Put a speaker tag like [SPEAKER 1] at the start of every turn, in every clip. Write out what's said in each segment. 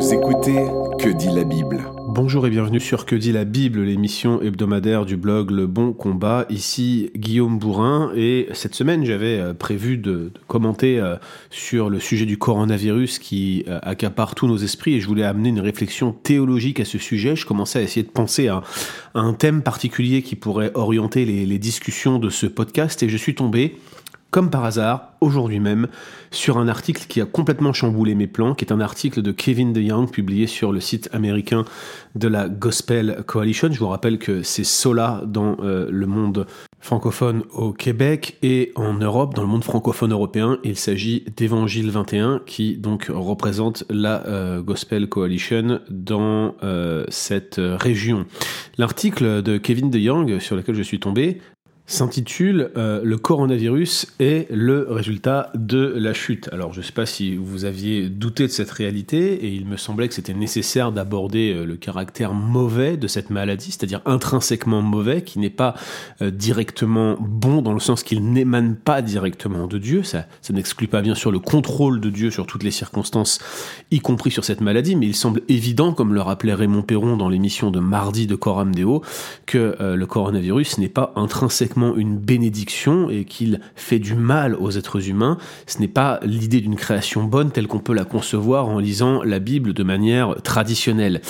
[SPEAKER 1] Vous écoutez Que dit la Bible
[SPEAKER 2] Bonjour et bienvenue sur Que dit la Bible, l'émission hebdomadaire du blog Le Bon Combat. Ici Guillaume Bourrin et cette semaine j'avais euh, prévu de, commenter euh, sur le sujet du coronavirus qui euh, accapare tous nos esprits et je voulais amener une réflexion théologique à ce sujet. Je commençais à essayer de penser à, un thème particulier qui pourrait orienter les, les discussions de ce podcast et je suis tombé comme par hasard, aujourd'hui même, sur un article qui a complètement chamboulé mes plans, qui est un article de Kevin DeYoung publié sur le site américain de la Gospel Coalition. Je vous rappelle que c'est Sola dans euh, le monde francophone au Québec et en Europe, dans le monde francophone européen. Il s'agit d'Évangile 21 qui donc représente la euh, Gospel Coalition dans euh, cette région. L'article de Kevin DeYoung sur lequel je suis tombé s'intitule euh, Le coronavirus est le résultat de la chute. Alors je ne sais pas si vous aviez douté de cette réalité et il me semblait que c'était nécessaire d'aborder euh, le caractère mauvais de cette maladie, c'est-à-dire intrinsèquement mauvais, qui n'est pas euh, directement bon dans le sens qu'il n'émane pas directement de Dieu. Ça, n'exclut pas bien sûr le contrôle de Dieu sur toutes les circonstances, y compris sur cette maladie, mais il semble évident, comme le rappelait Raymond Perron dans l'émission de mardi de Coram Deo, que le coronavirus n'est pas intrinsèquement une bénédiction et qu'il fait du mal aux êtres humains. Ce n'est pas l'idée d'une création bonne telle qu'on peut la concevoir en lisant la Bible de manière traditionnelle.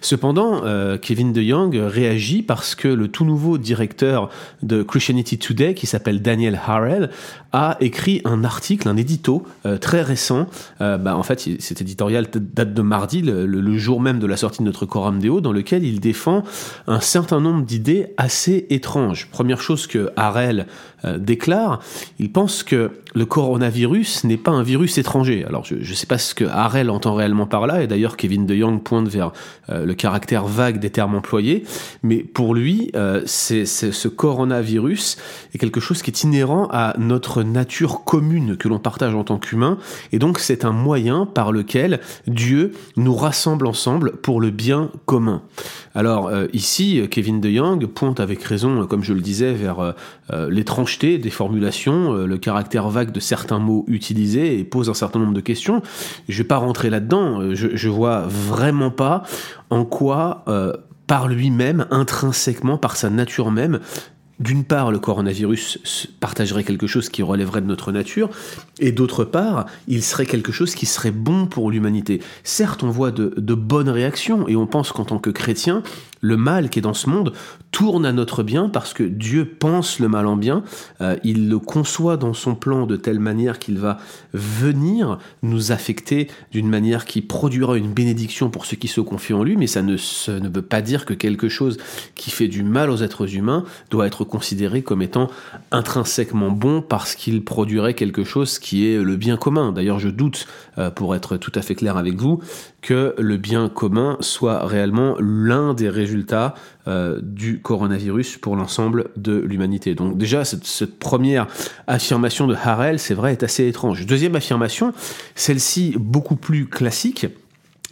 [SPEAKER 2] Cependant, euh, Kevin DeYoung réagit parce que le tout nouveau directeur de Christianity Today, qui s'appelle Daniel Harrell, a écrit un article, un édito euh, très récent. Euh, bah, en fait, cet éditorial date de mardi, le, jour même de la sortie de notre Coram Deo, dans lequel il défend un certain nombre d'idées assez étranges. Première chose que Harel euh, déclare, il pense que le coronavirus n'est pas un virus étranger. Alors je ne sais pas ce que Harel entend réellement par là, et d'ailleurs Kevin De Young pointe vers euh, le caractère vague des termes employés, mais pour lui, euh, c'est ce coronavirus est quelque chose qui est inhérent à notre nature commune que l'on partage en tant qu'humain, et donc c'est un moyen par lequel Dieu nous rassemble ensemble pour le bien commun. Alors ici, Kevin De Young pointe avec raison, comme je le disais, vers l'étrange des formulations, euh, le caractère vague de certains mots utilisés et pose un certain nombre de questions. Je vais pas rentrer là-dedans. Euh, je, je vois vraiment pas en quoi, euh, par lui-même, intrinsèquement, par sa nature même, d'une part, le coronavirus partagerait quelque chose qui relèverait de notre nature, et d'autre part, il serait quelque chose qui serait bon pour l'humanité. Certes, on voit de, bonnes réactions, et on pense qu'en tant que chrétien, le mal qui est dans ce monde tourne à notre bien parce que Dieu pense le mal en bien, euh, il le conçoit dans son plan de telle manière qu'il va venir nous affecter d'une manière qui produira une bénédiction pour ceux qui se confient en lui, mais ça ne, ne veut pas dire que quelque chose qui fait du mal aux êtres humains doit être considéré comme étant intrinsèquement bon parce qu'il produirait quelque chose qui est le bien commun. D'ailleurs, je doute, euh, pour être tout à fait clair avec vous, que le bien commun soit réellement l'un des résultats euh, du coronavirus pour l'ensemble de l'humanité. Donc déjà, cette, première affirmation de Harel, c'est vrai, est assez étrange. Deuxième affirmation, celle-ci beaucoup plus classique.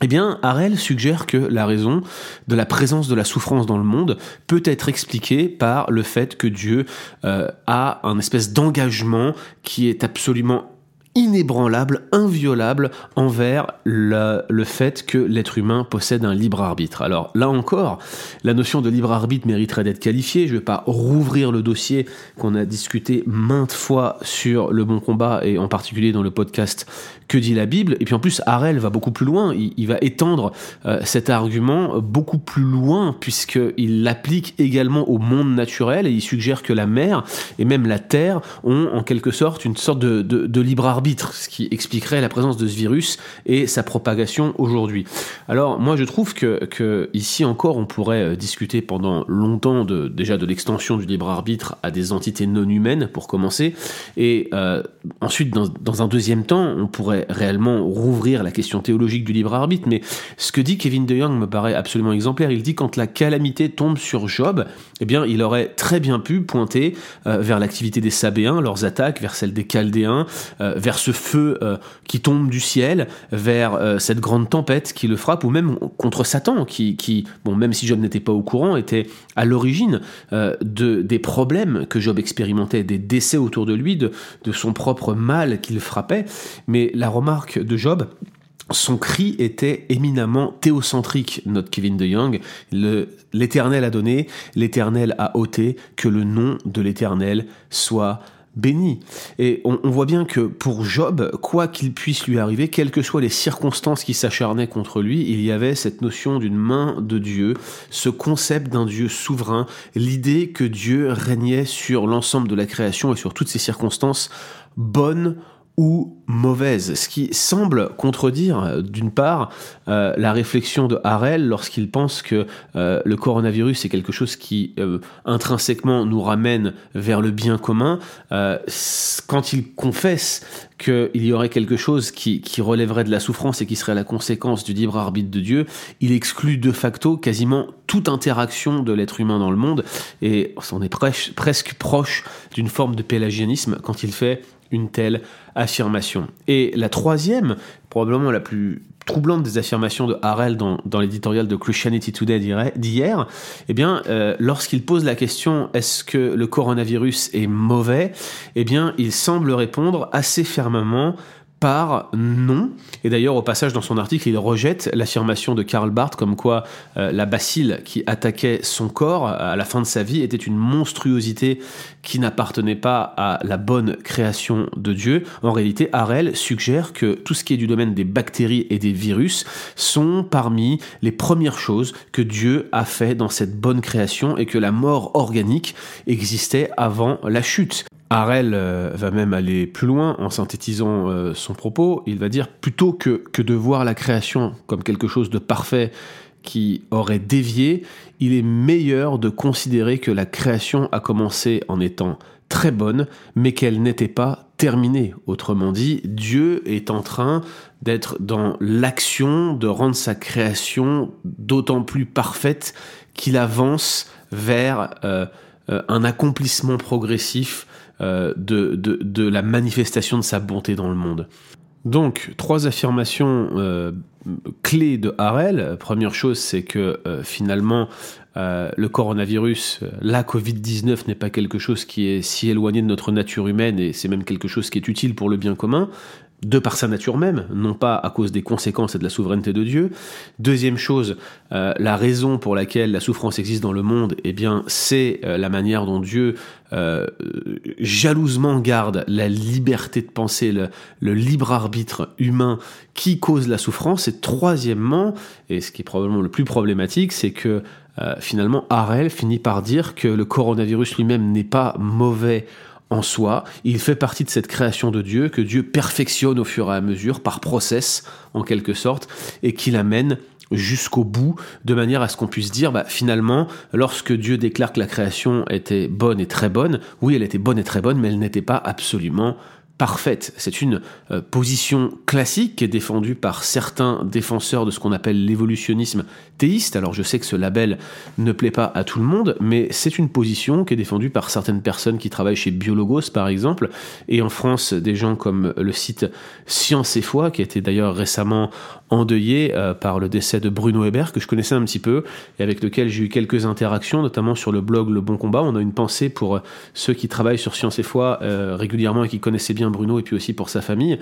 [SPEAKER 2] Eh bien, Harel suggère que la raison de la présence de la souffrance dans le monde peut être expliquée par le fait que Dieu euh, a un espèce d'engagement qui est absolument inébranlable, inviolable envers le, fait que l'être humain possède un libre arbitre. Alors là encore, la notion de libre arbitre mériterait d'être qualifiée. Je ne vais pas rouvrir le dossier qu'on a discuté maintes fois sur le bon combat et en particulier dans le podcast que dit la Bible. Et puis en plus, Harel va beaucoup plus loin. Il, va étendre euh, cet argument beaucoup plus loin puisqu'il l'applique également au monde naturel et il suggère que la mer et même la terre ont en quelque sorte une sorte de libre arbitre ce qui expliquerait la présence de ce virus et sa propagation aujourd'hui. Alors moi je trouve que, ici encore on pourrait euh, discuter pendant longtemps de, déjà de l'extension du libre arbitre à des entités non humaines pour commencer, et euh, ensuite dans, un deuxième temps on pourrait réellement rouvrir la question théologique du libre arbitre, mais ce que dit Kevin DeYoung me paraît absolument exemplaire. Il dit quand la calamité tombe sur Job, eh bien il aurait très bien pu pointer euh, vers l'activité des Sabéens, leurs attaques, vers celle des Chaldéens, vers ce feu euh, qui tombe du ciel, vers euh, cette grande tempête qui le frappe, ou même contre Satan, qui, bon, même si Job n'était pas au courant, était à l'origine euh, de, des problèmes que Job expérimentait, des décès autour de lui, de, de son propre mal qui le frappait. Mais la remarque de Job, son cri était éminemment théocentrique, note Kevin de Young. L'Éternel a donné, l'Éternel a ôté, que le nom de l'Éternel soit béni. Et on, voit bien que pour Job, quoi qu'il puisse lui arriver, quelles que soient les circonstances qui s'acharnaient contre lui, il y avait cette notion d'une main de Dieu, ce concept d'un Dieu souverain, l'idée que Dieu régnait sur l'ensemble de la création et sur toutes ces circonstances bonnes ou mauvaise, ce qui semble contredire d'une part euh, la réflexion de Harel lorsqu'il pense que euh, le coronavirus est quelque chose qui euh, intrinsèquement nous ramène vers le bien commun, quand il confesse qu'il y aurait quelque chose qui, qui, relèverait de la souffrance et qui serait la conséquence du libre arbitre de Dieu, il exclut de facto quasiment toute interaction de l'être humain dans le monde et on est presque proche d'une forme de pélagianisme quand il fait une telle affirmation. Et la troisième, probablement la plus troublante des affirmations de Harel dans, l'éditorial de Christianity Today d'hier, eh bien, euh, lorsqu'il pose la question est-ce que le coronavirus est mauvais, eh bien, il semble répondre assez fermement par non. Et d'ailleurs, au passage, dans son article, il rejette l'affirmation de Karl Barth comme quoi euh, la bacille qui attaquait son corps à la fin de sa vie était une monstruosité qui n'appartenait pas à la bonne création de Dieu. En réalité, Harel suggère que tout ce qui est du domaine des bactéries et des virus sont parmi les premières choses que Dieu a fait dans cette bonne création et que la mort organique existait avant la chute. Harel euh, va même aller plus loin en synthétisant euh, son propos. Il va dire plutôt que, de voir la création comme quelque chose de parfait qui aurait dévié, il est meilleur de considérer que la création a commencé en étant très bonne, mais qu'elle n'était pas terminée. Autrement dit, Dieu est en train d'être dans l'action de rendre sa création d'autant plus parfaite qu'il avance vers euh, un accomplissement progressif euh, de, la manifestation de sa bonté dans le monde. Donc, trois affirmations euh, clés de Harel. Première chose, c'est que euh, finalement, le coronavirus, la Covid-19 n'est pas quelque chose qui est si éloigné de notre nature humaine et c'est même quelque chose qui est utile pour le bien commun de par sa nature même, non pas à cause des conséquences et de la souveraineté de Dieu. Deuxième chose, euh, la raison pour laquelle la souffrance existe dans le monde, eh bien, c'est euh, la manière dont Dieu euh, jalousement garde la liberté de penser, le, le, libre arbitre humain qui cause la souffrance. Et troisièmement, et ce qui est probablement le plus problématique, c'est que finalement, Harel finit par dire que le coronavirus lui-même n'est pas mauvais en soi, il fait partie de cette création de Dieu que Dieu perfectionne au fur et à mesure, par process en quelque sorte, et qui l'amène jusqu'au bout, de manière à ce qu'on puisse dire, bah, finalement, lorsque Dieu déclare que la création était bonne et très bonne, oui, elle était bonne et très bonne, mais elle n'était pas absolument parfaite. C'est une euh, position classique qui est défendue par certains défenseurs de ce qu'on appelle l'évolutionnisme théiste. Alors je sais que ce label ne plaît pas à tout le monde, mais c'est une position qui est défendue par certaines personnes qui travaillent chez Biologos par exemple, et en France des gens comme le site Science et Foi, qui a été d'ailleurs récemment endeuillé euh, par le décès de Bruno Hébert, que je connaissais un petit peu, et avec lequel j'ai eu quelques interactions, notamment sur le blog Le Bon Combat. On a une pensée pour euh, ceux qui travaillent sur Science et Foi régulièrement et qui connaissaient bien Bruno et puis aussi pour sa famille.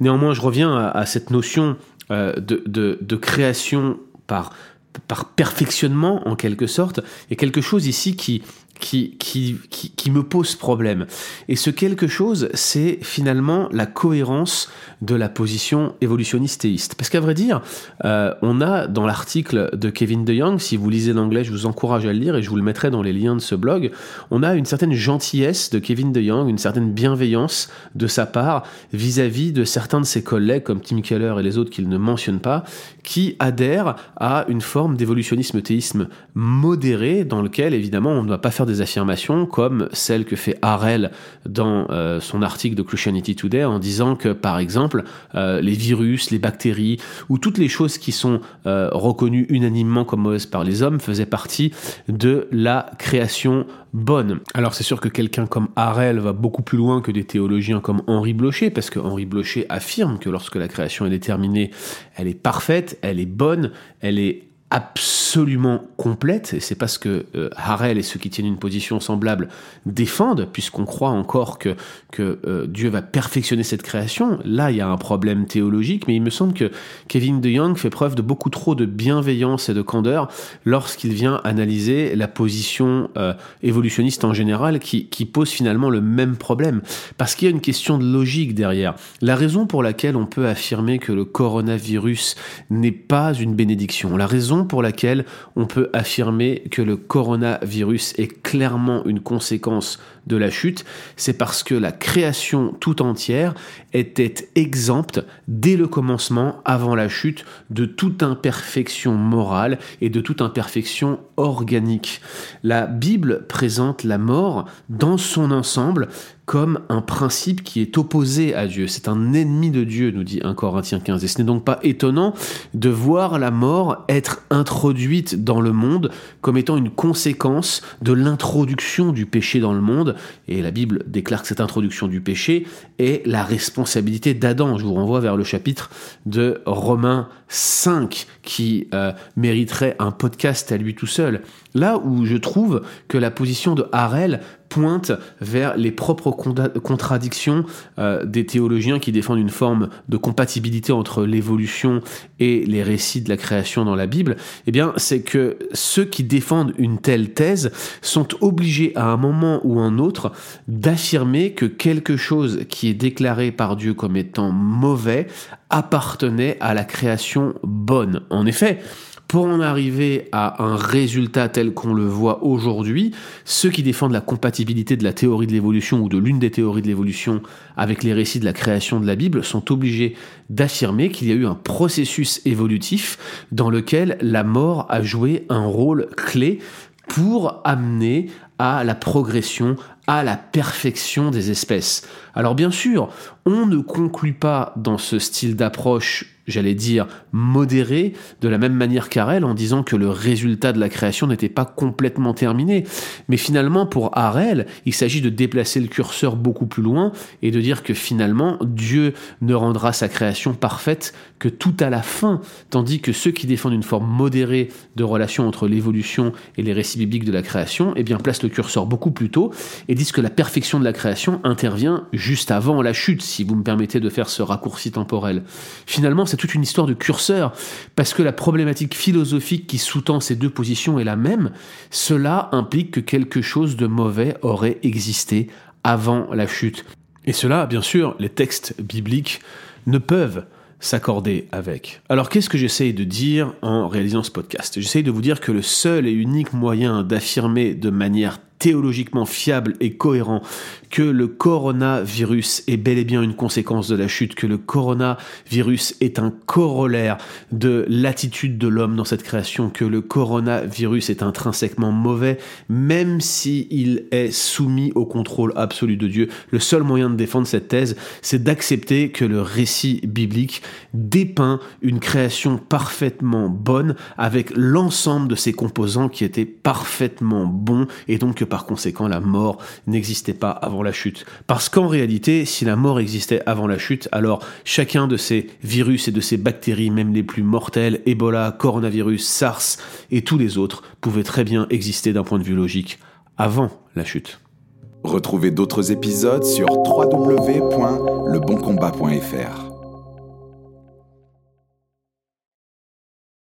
[SPEAKER 2] Néanmoins, je reviens à, cette notion euh, de, création par, par perfectionnement en quelque sorte, et quelque chose ici qui, qui, me pose problème. Et ce quelque chose, c'est finalement la cohérence de la position évolutionniste théiste. Parce qu'à vrai dire, euh, on a dans l'article de Kevin DeYoung, si vous lisez l'anglais, je vous encourage à le lire et je vous le mettrai dans les liens de ce blog, on a une certaine gentillesse de Kevin DeYoung, une certaine bienveillance de sa part vis-à-vis de certains de ses collègues comme Tim Keller et les autres qu'il ne mentionne pas, qui adhèrent à une forme d'évolutionnisme théisme modéré dans lequel évidemment on ne doit pas faire des affirmations comme celle que fait Harel dans euh, son article de Christianity Today en disant que par exemple euh, les virus, les bactéries ou toutes les choses qui sont euh, reconnues unanimement comme mauvaises par les hommes faisaient partie de la création bonne. Alors c'est sûr que quelqu'un comme Harel va beaucoup plus loin que des théologiens comme Henri Blocher parce que Henri Blocher affirme que lorsque la création est déterminée, elle est parfaite, elle est bonne, elle est absolument complète, et c'est parce que euh, Harel et ceux qui tiennent une position semblable défendent, puisqu'on croit encore que, euh, Dieu va perfectionner cette création. Là, il y a un problème théologique, mais il me semble que Kevin DeYoung fait preuve de beaucoup trop de bienveillance et de candeur lorsqu'il vient analyser la position euh, évolutionniste en général, qui pose finalement le même problème, parce qu'il y a une question de logique derrière. La raison pour laquelle on peut affirmer que le coronavirus n'est pas une bénédiction, la raison pour laquelle on peut affirmer que le coronavirus est clairement une conséquence de la chute, c'est parce que la création tout entière était exempte dès le commencement, avant la chute, de toute imperfection morale et de toute imperfection organique. La Bible présente la mort dans son ensemble comme un principe qui est opposé à Dieu. C'est un ennemi de Dieu, nous dit 1 Corinthiens 15. Et ce n'est donc pas étonnant de voir la mort être introduite dans le monde comme étant une conséquence de l'introduction du péché dans le monde. Et la Bible déclare que cette introduction du péché est la responsabilité d'Adam. Je vous renvoie vers le chapitre de Romains 5 qui euh, mériterait un podcast à lui tout seul. Là où je trouve que la position de Harel pointe vers les propres contradictions euh, des théologiens qui défendent une forme de compatibilité entre l'évolution et les récits de la création dans la Bible, eh bien, c'est que ceux qui défendent une telle thèse sont obligés à un moment ou un autre d'affirmer que quelque chose qui est déclaré par Dieu comme étant mauvais appartenait à la création bonne. Effet, pour en arriver à un résultat tel qu'on le voit aujourd'hui, ceux qui défendent la compatibilité de la théorie de l'évolution ou de l'une des théories de l'évolution avec les récits de la création de la Bible sont obligés d'affirmer qu'il y a eu un processus évolutif dans lequel la mort a joué un rôle clé pour amener à la progression, à la perfection des espèces. Alors bien sûr, on ne conclut pas dans ce style d'approche j'allais dire, modéré, de la même manière qu'Arel, en disant que le résultat de la création n'était pas complètement terminé. Mais finalement, pour Arel, il s'agit de déplacer le curseur beaucoup plus loin et de dire que finalement, Dieu ne rendra sa création parfaite que tout à la fin, tandis que ceux qui défendent une forme modérée de relation entre l'évolution et les récits bibliques de la création, eh bien, placent le curseur beaucoup plus tôt et disent que la perfection de la création intervient juste avant la chute, si vous me permettez de faire ce raccourci temporel. Finalement, c'est toute une histoire de curseur, parce que la problématique philosophique qui sous-tend ces deux positions est la même. Cela implique que quelque chose de mauvais aurait existé avant la chute. Et cela, bien sûr, les textes bibliques ne peuvent s'accorder avec. Alors qu'est-ce que j'essaye de dire en réalisant ce podcast? J'essaye de vous dire que le seul et unique moyen d'affirmer de manière théologiquement fiable et cohérent que le coronavirus est bel et bien une conséquence de la chute, que le coronavirus est un corollaire de l'attitude de l'homme dans cette création, que le coronavirus est intrinsèquement mauvais, même si il est soumis au contrôle absolu de Dieu. Le seul moyen de défendre cette thèse, c'est d'accepter que le récit biblique dépeint une création parfaitement bonne avec l'ensemble de ses composants qui étaient parfaitement bons et donc que par conséquent la mort n'existait pas avant la chute. Parce qu'en réalité, si la mort existait avant la chute, alors chacun de ces virus et de ces bactéries, même les plus mortelles, Ebola, coronavirus, SARS et tous les autres, pouvaient très bien exister d'un point de vue logique avant la chute.
[SPEAKER 1] Retrouvez d'autres épisodes sur www.leboncombat.fr.